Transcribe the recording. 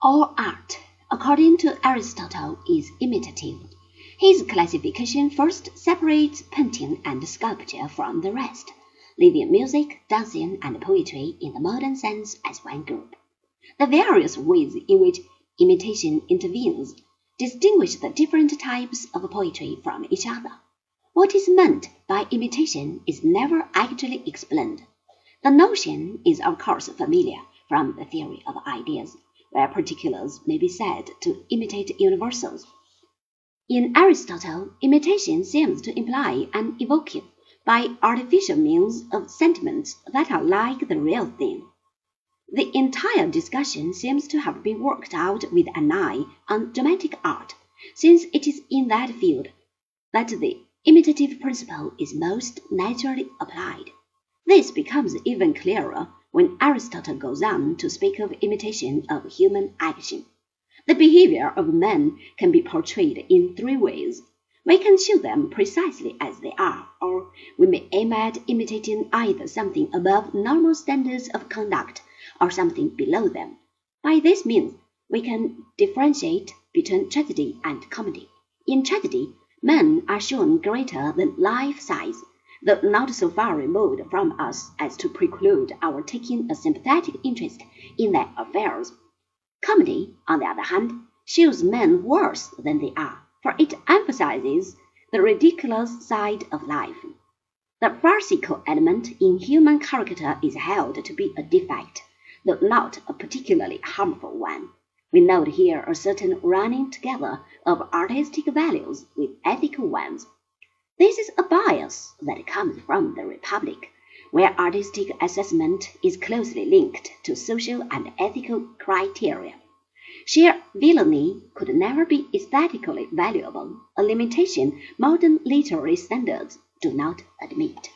All art, according to Aristotle, is imitative. His classification first separates painting and sculpture from the rest, leaving music, dancing, and poetry in the modern sense as one group. The various ways in which imitation intervenes distinguish the different types of poetry from each other. What is meant by imitation is never actually explained. The notion is of course familiar from the theory of ideas where particulars may be said to imitate universals. In Aristotle, imitation seems to imply an evoking, by artificial means, of sentiments that are like the real thing. The entire discussion seems to have been worked out with an eye on dramatic art, since it is in that field that the imitative principle is most naturally applied. This becomes even clearer when Aristotle goes on to speak of imitation of human action. The behavior of men can be portrayed in three ways. We can show them precisely as they are, or we may aim at imitating either something above normal standards of conduct or something below them. By this means, we can differentiate between tragedy and comedy. In tragedy, men are shown greater than life size though not so far removed from us as to preclude our taking a sympathetic interest in their affairs. Comedy, on the other hand, shows men worse than they are, for it emphasizes the ridiculous side of life. The farcical element in human character is held to be a defect, though not a particularly harmful one. We note here a certain running together of artistic values with ethical ones. This is a bias that comes from the Republic, where artistic assessment is closely linked to social and ethical criteria. Sheer villainy could never be aesthetically valuable, a limitation modern literary standards do not admit.